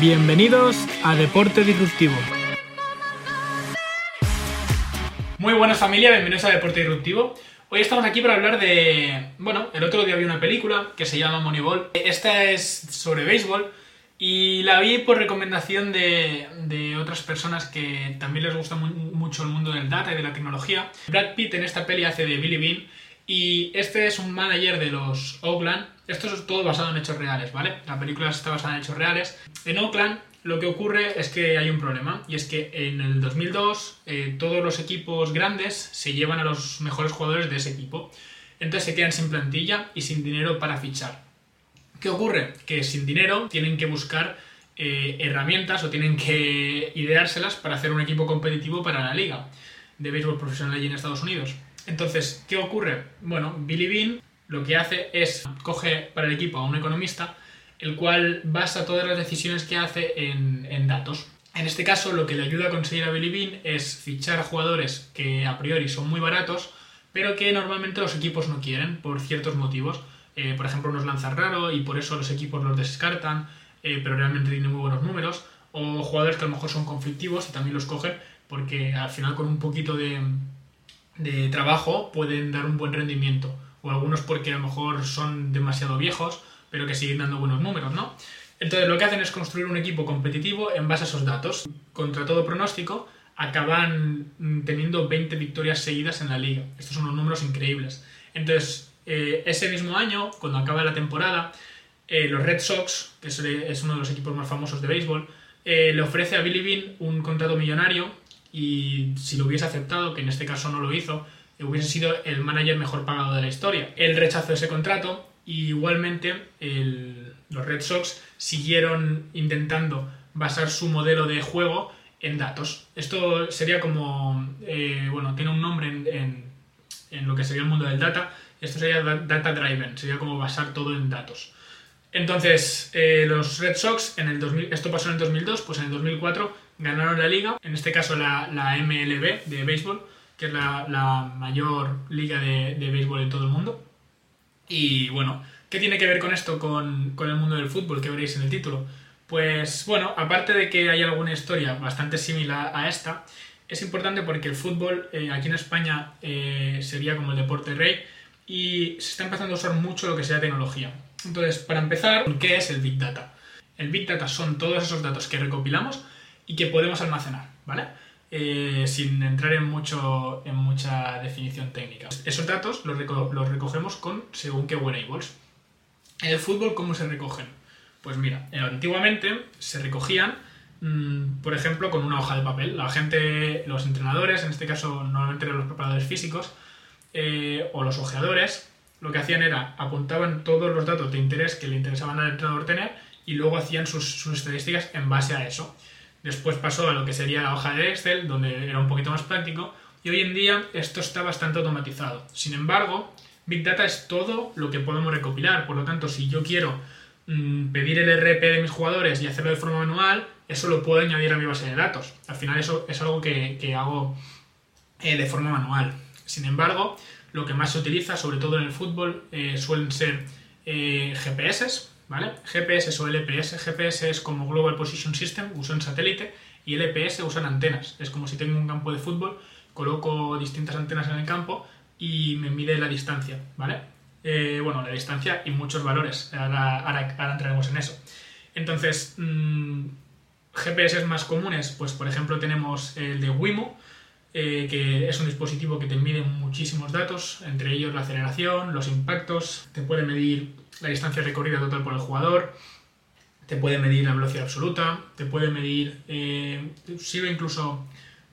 Bienvenidos a Deporte Disruptivo. Muy buenas familia, bienvenidos a Deporte Disruptivo. Hoy estamos aquí para hablar de... Bueno, el otro día vi una película que se llama Moneyball. Esta es sobre béisbol y la vi por recomendación de, otras personas que también les gusta mu- mucho el mundo del data y de la tecnología. Brad Pitt en esta peli hace de Billy Bean y este es un manager de los Oakland. Esto es todo basado en hechos reales, ¿vale? La película está basada en hechos reales. En Oakland lo que ocurre es que hay un problema y es que en el 2002 eh, todos los equipos grandes se llevan a los mejores jugadores de ese equipo. Entonces se quedan sin plantilla y sin dinero para fichar. ¿Qué ocurre? Que sin dinero tienen que buscar eh, herramientas o tienen que ideárselas para hacer un equipo competitivo para la liga de béisbol profesional allí en Estados Unidos. Entonces, ¿qué ocurre? Bueno, Billy Bean lo que hace es coge para el equipo a un economista, el cual basa todas las decisiones que hace en, datos. En este caso, lo que le ayuda a conseguir a Billy Bean es fichar jugadores que a priori son muy baratos, pero que normalmente los equipos no quieren por ciertos motivos. Eh, por ejemplo, unos lanzan raro y por eso los equipos los descartan, eh, pero realmente tienen muy buenos números. O jugadores que a lo mejor son conflictivos y también los cogen porque al final con un poquito de, de trabajo pueden dar un buen rendimiento. O algunos porque a lo mejor son demasiado viejos, pero que siguen dando buenos números, ¿no? Entonces lo que hacen es construir un equipo competitivo en base a esos datos. Contra todo pronóstico, acaban mm, teniendo 20 victorias seguidas en la liga. Estos son unos números increíbles. Entonces, eh, ese mismo año, cuando acaba la temporada, eh, los Red Sox, que es, uno de los equipos más famosos de béisbol, eh, le ofrece a Billy Bean un contrato millonario y si lo hubiese aceptado, que en este caso no lo hizo, hubiese sido el manager mejor pagado de la historia. Él rechazó ese contrato y igualmente los Red Sox siguieron intentando basar su modelo de juego en datos. Esto sería como, eh, bueno, tiene un nombre en, en- lo que sería el mundo del data, esto sería da- data driven, sería como basar todo en datos. Entonces, eh, los Red Sox, en el 2000, esto pasó en el 2002, pues en el 2004 ganaron la liga, en este caso la, la MLB de béisbol, que es la, la mayor liga de, de béisbol en todo el mundo. Y bueno, ¿qué tiene que ver con esto con, con el mundo del fútbol que veréis en el título? Pues bueno, aparte de que hay alguna historia bastante similar a esta, es importante porque el fútbol eh, aquí en España eh, sería como el deporte rey y se está empezando a usar mucho lo que sea tecnología. Entonces, para empezar, ¿qué es el Big Data? El Big Data son todos esos datos que recopilamos y que podemos almacenar, ¿vale? Eh, sin entrar en, mucho, en mucha definición técnica. Esos datos los, reco- los recogemos con según qué wearables. En el fútbol, ¿cómo se recogen? Pues mira, eh, antiguamente se recogían, mm, por ejemplo, con una hoja de papel. La gente, los entrenadores, en este caso normalmente eran los preparadores físicos, eh, o los ojeadores, lo que hacían era apuntaban todos los datos de interés que le interesaban al entrenador tener y luego hacían sus estadísticas en base a eso. Después pasó a lo que sería la hoja de Excel, donde era un poquito más práctico, y hoy en día esto está bastante automatizado. Sin embargo, Big Data es todo lo que podemos recopilar, por lo tanto, si yo quiero mm, pedir el RP de mis jugadores y hacerlo de forma manual, eso lo puedo añadir a mi base de datos. Al final eso es algo que, hago eh, de forma manual. Sin embargo, lo que más se utiliza, sobre todo en el fútbol, eh, suelen ser eh, GPS, ¿vale? GPS o LPS. GPS es como Global Position System, usan satélite, y LPS usan antenas. Es como si tengo un campo de fútbol, coloco distintas antenas en el campo y me mide la distancia, ¿vale? Eh, bueno, la distancia y muchos valores. Ahora, entraremos en eso. Entonces, mm, GPS más comunes, pues por ejemplo tenemos el de Wimo, eh, que es un dispositivo que te mide muchísimos datos, entre ellos la aceleración, los impactos, te puede medir la distancia recorrida total por el jugador, te puede medir la velocidad absoluta, te puede medir, eh, sirve incluso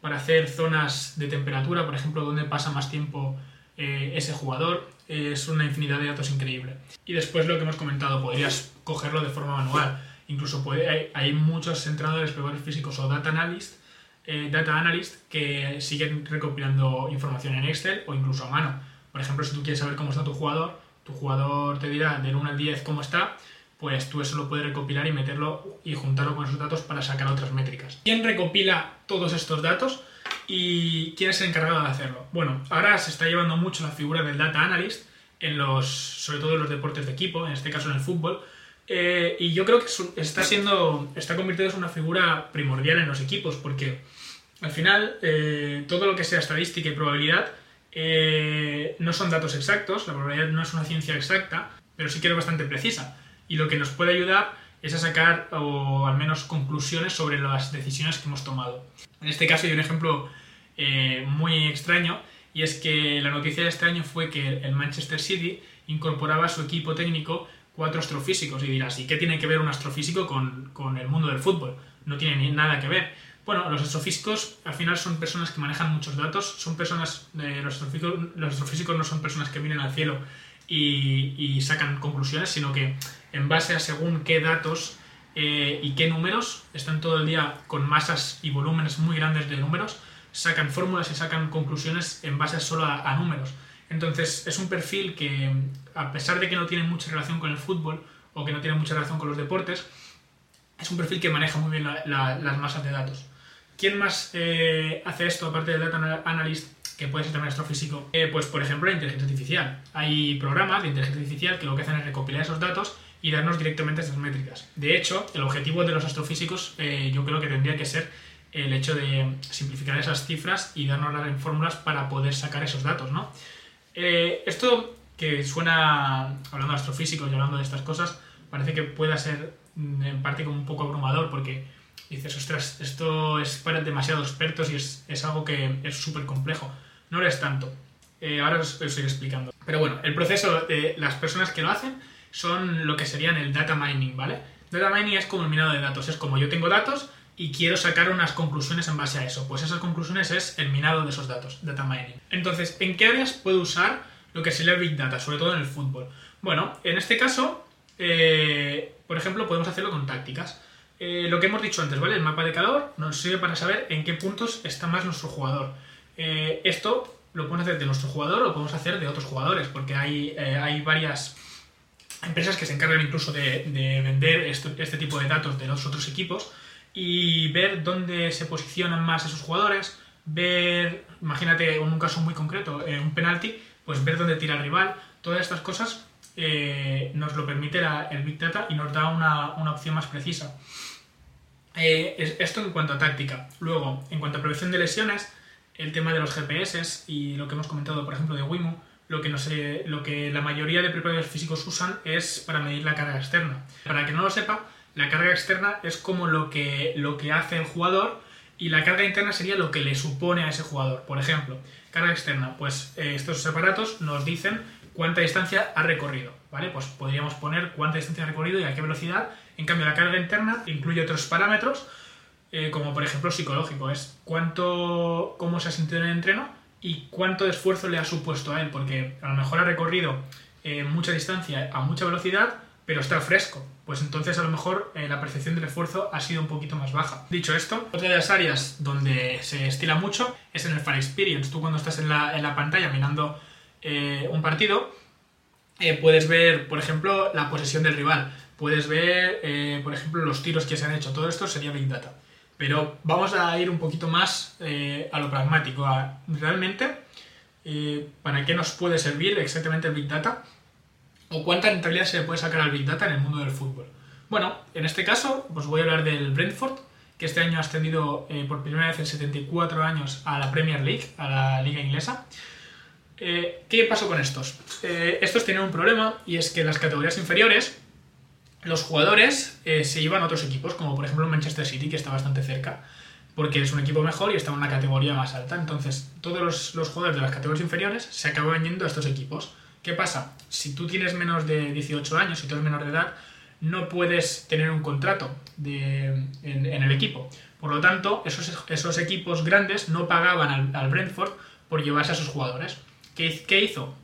para hacer zonas de temperatura, por ejemplo, donde pasa más tiempo eh, ese jugador, es una infinidad de datos increíble. Y después lo que hemos comentado, podrías cogerlo de forma manual, incluso puede, hay, hay muchos entrenadores, preparadores físicos o data eh, data analyst que siguen recopilando información en Excel o incluso a mano. Por ejemplo, si tú quieres saber cómo está tu jugador, tu jugador te dirá del 1 al 10 cómo está, pues tú eso lo puedes recopilar y meterlo y juntarlo con esos datos para sacar otras métricas. ¿Quién recopila todos estos datos y quién es el encargado de hacerlo? Bueno, ahora se está llevando mucho la figura del data analyst en los, sobre todo en los deportes de equipo, en este caso en el fútbol, Eh, y yo creo que está siendo, está convirtiéndose en una figura primordial en los equipos, porque al final eh, todo lo que sea estadística y probabilidad eh, no son datos exactos, la probabilidad no es una ciencia exacta, pero sí que es bastante precisa. Y lo que nos puede ayudar es a sacar o al menos conclusiones sobre las decisiones que hemos tomado. En este caso hay un ejemplo muy extraño y es que la noticia de este año fue que el Manchester City incorporaba a su equipo técnico cuatro astrofísicos y dirás, ¿y qué tiene que ver un astrofísico con, con el mundo del fútbol? No tiene ni nada que ver. Bueno, los astrofísicos al final son personas que manejan muchos datos, son personas, eh, los, astrofísicos, los, astrofísicos, no son personas que miren al cielo y, sacan conclusiones, sino que en base a según qué datos eh, y qué números, están todo el día con masas y volúmenes muy grandes de números, sacan fórmulas y sacan conclusiones en base solo a números. Entonces es un perfil que, a pesar de que no tiene mucha relación con el fútbol o que no tiene mucha relación con los deportes, es un perfil que maneja muy bien las masas de datos. ¿Quién más eh, hace esto aparte del Data Analyst, que puede ser también astrofísico? Eh, pues, por ejemplo, la inteligencia artificial. Hay programas de inteligencia artificial que lo que hacen es recopilar esos datos y darnos directamente esas métricas. De hecho, el objetivo de los astrofísicos eh, yo creo que tendría que ser el hecho de simplificar esas cifras y darnos las fórmulas para poder sacar esos datos, ¿no? Esto que suena, hablando de astrofísicos y hablando de estas cosas, parece que pueda ser mm, en parte como un poco abrumador porque dices, ostras, esto es para demasiados expertos y es, algo que es súper complejo. No lo es tanto. Eh, ahora os, os estoy explicando. Pero bueno, el proceso de las personas que lo hacen son lo que serían el data mining, ¿vale? Data mining es como el minado de datos, es como yo tengo datos y quiero sacar unas conclusiones en base a eso. Pues esas conclusiones es el minado de esos datos, data mining. Entonces, ¿en qué áreas puedo usar lo que sería el Big Data, sobre todo en el fútbol? Bueno, en este caso, eh, por ejemplo, podemos hacerlo con tácticas. Eh, lo que hemos dicho antes, ¿vale? El mapa de calor nos sirve para saber en qué puntos está más nuestro jugador. Eh, esto lo podemos hacer de nuestro jugador o lo podemos hacer de otros jugadores, porque hay, hay varias empresas que se encargan incluso de, vender este tipo de datos de los otros equipos y ver dónde se posicionan más esos jugadores, ver, imagínate un caso muy concreto, en un penalti, pues ver dónde tira el rival, todas estas cosas eh, nos lo permite el Big Data y nos da una, una opción más precisa. Eh, esto en cuanto a táctica. Luego, en cuanto a prevención de lesiones, el tema de los GPS y lo que hemos comentado, por ejemplo, de Wimo, lo que, la mayoría de preparadores físicos usan es para medir la carga externa. Para que no lo sepa, la carga externa es como lo que, lo que hace el jugador y la carga interna sería lo que le supone a ese jugador. Por ejemplo, carga externa, pues eh, estos aparatos nos dicen cuánta distancia ha recorrido, ¿vale? Pues podríamos poner cuánta distancia ha recorrido y a qué velocidad. En cambio, la carga interna incluye otros parámetros, eh, como por ejemplo psicológico, es cuánto, cómo se ha sentido en el entreno y cuánto esfuerzo le ha supuesto a él, porque a lo mejor ha recorrido eh, mucha distancia a mucha velocidad, pero está fresco. Pues entonces a lo mejor eh, la percepción del esfuerzo ha sido un poquito más baja. Dicho esto, otra de las áreas donde se estila mucho es en el fan experience. Tú cuando estás en la, pantalla mirando eh, un partido, eh, puedes ver, por ejemplo, la posesión del rival. Puedes ver, por ejemplo, los tiros que se han hecho. Todo esto sería Big Data. Pero vamos a ir un poquito más a lo pragmático, a realmente para qué nos puede servir exactamente el Big Data o cuánta rentabilidad se le puede sacar al Big Data en el mundo del fútbol. Bueno, en este caso, pues voy a hablar del Brentford, que este año ha ascendido eh, por primera vez en 74 años a la Premier League, a la liga inglesa. Eh, ¿Qué pasó con estos? Eh, estos tienen un problema y es que en las categorías inferiores los jugadores se iban a otros equipos, como por ejemplo Manchester City, que está bastante cerca, porque es un equipo mejor y está en una categoría más alta. Entonces, todos los, jugadores de las categorías inferiores se acaban yendo a estos equipos. ¿Qué pasa? Si tú tienes menos de 18 años, si tú eres menor de edad, no puedes tener un contrato en, el equipo. Por lo tanto, esos, esos equipos grandes no pagaban al, Brentford por llevarse a sus jugadores. ¿Qué, hizo?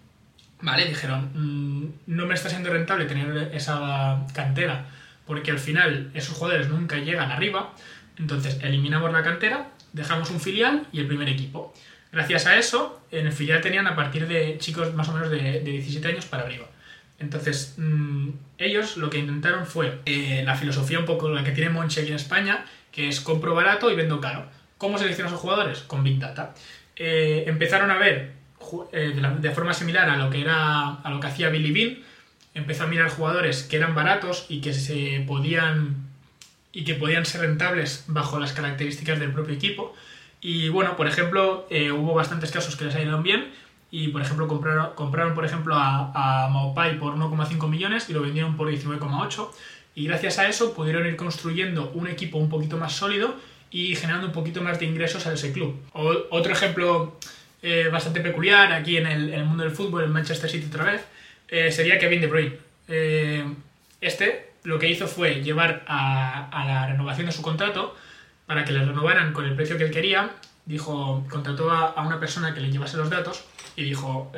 Vale, dijeron, mm, no me está siendo rentable tener esa cantera porque al final esos jugadores nunca llegan arriba. Entonces eliminamos la cantera, dejamos un filial y el primer equipo. Gracias a eso, en el filial tenían a partir de chicos más o menos de, 17 años para arriba. Entonces, mm, ellos lo que intentaron fue eh, la filosofía un poco la que tiene Monchi aquí en España, que es compro barato y vendo caro. ¿Cómo seleccionan a jugadores? Con Big Data. Eh, empezaron a ver eh, de, forma similar a lo que era a lo que hacía Billy Bean, empezó a mirar jugadores que eran baratos y que se podían y que podían ser rentables bajo las características del propio equipo. Y bueno, por ejemplo, eh, hubo bastantes casos que les salieron bien y por ejemplo compraron, compraron por ejemplo a, a Maupai por 1,5 millones y lo vendieron por 19,8 y gracias a eso pudieron ir construyendo un equipo un poquito más sólido y generando un poquito más de ingresos a ese club. otro ejemplo eh, bastante peculiar aquí en el, mundo del fútbol, en Manchester City otra vez, eh, sería Kevin De Bruyne. Eh, este lo que hizo fue llevar a, la renovación de su contrato para que le renovaran con el precio que él quería. Dijo, contrató a, una persona que le llevase los datos y dijo,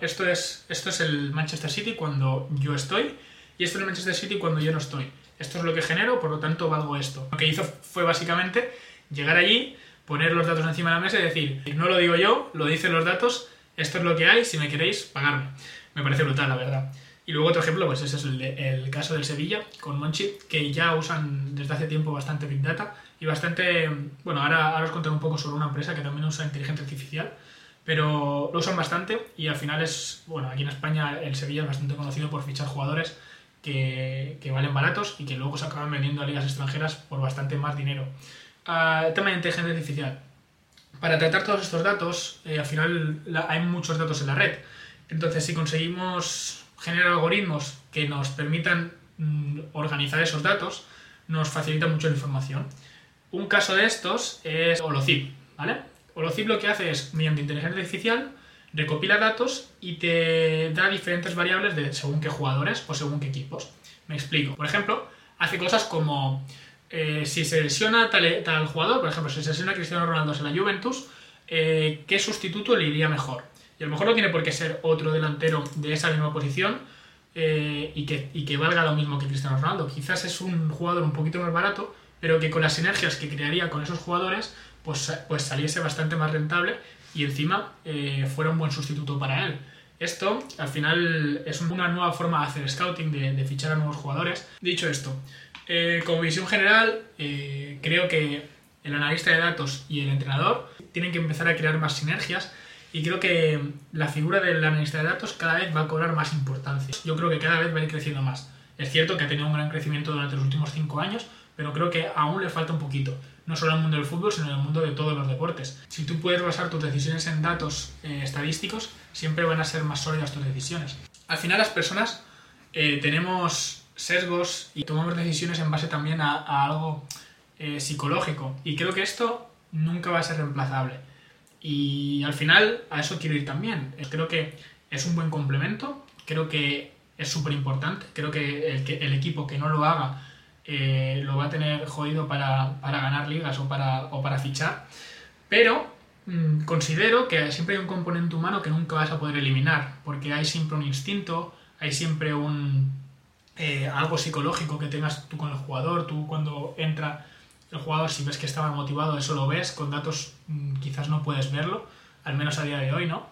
esto, es, esto es el Manchester City cuando yo estoy y esto es el Manchester City cuando yo no estoy. Esto es lo que genero, por lo tanto valgo esto. Lo que hizo fue básicamente llegar allí, poner los datos encima de la mesa y decir, no lo digo yo, lo dicen los datos, esto es lo que hay, si me queréis, pagarme. Me parece brutal, la verdad. Y luego otro ejemplo, pues ese es el, caso del Sevilla con Monchi, que ya usan desde hace tiempo bastante Big Data y bastante, bueno, ahora, ahora os contaré un poco sobre una empresa que también usa inteligencia artificial, pero lo usan bastante y al final es, bueno, aquí en España el Sevilla es bastante conocido por fichar jugadores que, que valen baratos y que luego se acaban vendiendo a ligas extranjeras por bastante más dinero. Uh, tema de inteligencia artificial. Para tratar todos estos datos, eh, al final hay muchos datos en la red. Entonces, si conseguimos generar algoritmos que nos permitan mm, organizar esos datos, nos facilita mucho la información. Un caso de estos es Holocip, ¿vale? Holocip lo que hace es, mediante inteligencia artificial, recopila datos y te da diferentes variables de según qué jugadores o según qué equipos. Me explico. Por ejemplo, hace cosas como eh, si se lesiona tal, jugador, por ejemplo, si se lesiona Cristiano Ronaldo en la Juventus, eh, ¿qué sustituto le iría mejor? Y a lo mejor no tiene por qué ser otro delantero de esa misma posición eh, y, que, y que valga lo mismo que Cristiano Ronaldo. Quizás es un jugador un poquito más barato, pero que con las sinergias que crearía con esos jugadores, pues, pues saliese bastante más rentable y encima fuera un buen sustituto para él. Esto, al final, es una nueva forma de hacer scouting, de fichar a nuevos jugadores. Dicho esto, eh, como visión general, eh, creo que el analista de datos y el entrenador tienen que empezar a crear más sinergias y creo que la figura del analista de datos cada vez va a cobrar más importancia. Yo creo que cada vez va a ir creciendo más. Es cierto que ha tenido un gran crecimiento durante los últimos cinco años, pero creo que aún le falta un poquito, no solo en el mundo del fútbol, sino en el mundo de todos los deportes. Si tú puedes basar tus decisiones en datos eh, estadísticos, siempre van a ser más sólidas tus decisiones. Al final las personas tenemos sesgos y tomamos decisiones en base también a, algo eh, psicológico. Y creo que esto nunca va a ser reemplazable. Y al final a eso quiero ir también. Creo que es un buen complemento, creo que es súper importante, creo que el, equipo que no lo haga eh, lo va a tener jodido para, ganar ligas o para, o para fichar. Pero mm, considero que siempre hay un componente humano que nunca vas a poder eliminar, porque hay siempre un instinto, hay siempre un, eh, algo psicológico que tengas tú con el jugador, tú cuando entra el jugador, si ves que estaba motivado, eso lo ves, con datos mm, quizás no puedes verlo, al menos a día de hoy, ¿no?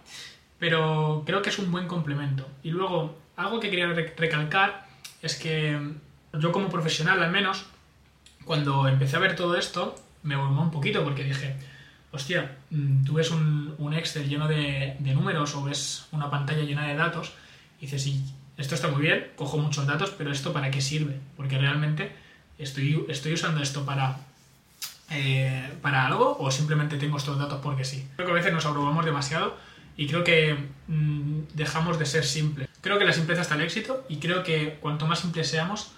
Pero creo que es un buen complemento. Y luego, algo que quería recalcar es que yo como profesional al menos, cuando empecé a ver todo esto, me volvió un poquito porque dije, hostia, mm, tú ves un, Excel lleno de, de, números o ves una pantalla llena de datos y dices, ¿y esto está muy bien, cojo muchos datos, pero ¿esto para qué sirve? Porque realmente estoy, estoy usando esto para, eh, para algo o simplemente tengo estos datos porque sí. Creo que a veces nos abrumamos demasiado y creo que mm, dejamos de ser simples. Creo que la simpleza está el éxito y creo que cuanto más simples seamos,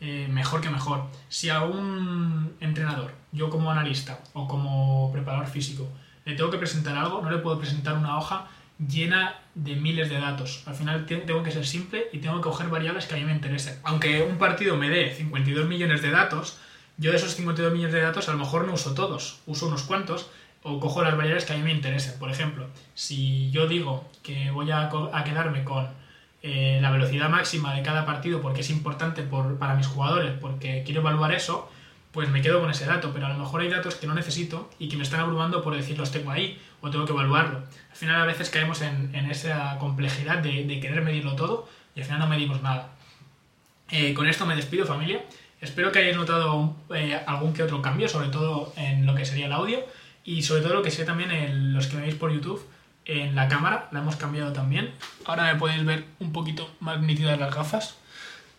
eh, mejor que mejor. Si a un entrenador, yo como analista o como preparador físico, le tengo que presentar algo, no le puedo presentar una hoja llena de miles de datos. Al final tengo que ser simple y tengo que coger variables que a mí me interesen. Aunque un partido me dé 52 millones de datos, yo de esos 52 millones de datos a lo mejor no uso todos, uso unos cuantos o cojo las variables que a mí me interesen. Por ejemplo, si yo digo que voy a, quedarme con eh, la velocidad máxima de cada partido porque es importante para mis jugadores, porque quiero evaluar eso, pues me quedo con ese dato, pero a lo mejor hay datos que no necesito y que me están abrumando por decir los tengo ahí o tengo que evaluarlo. Al final a veces caemos en, esa complejidad de, querer medirlo todo y al final no medimos nada. Eh, con esto me despido familia. Espero que hayáis notado eh, algún que otro cambio, sobre todo en lo que sería el audio y sobre todo lo que sé también en los que me veis por YouTube. en la cámara, la hemos cambiado también. Ahora me podéis ver un poquito más nítidas las gafas.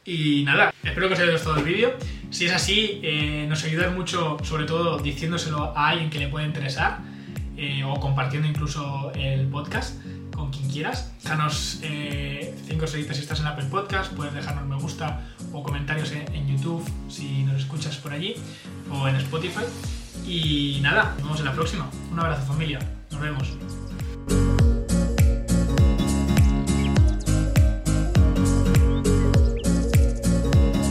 Y nada, espero que os haya gustado el vídeo. Si es así, eh, nos ayuda mucho, sobre todo diciéndoselo a alguien que le pueda interesar eh, o compartiendo incluso el podcast con quien quieras. Déjanos 5 eh, estrellitas si estás en Apple Podcast, puedes dejarnos me gusta o comentarios en, YouTube si nos escuchas por allí o en Spotify. Y nada, nos vemos en la próxima. Un abrazo familia, nos vemos.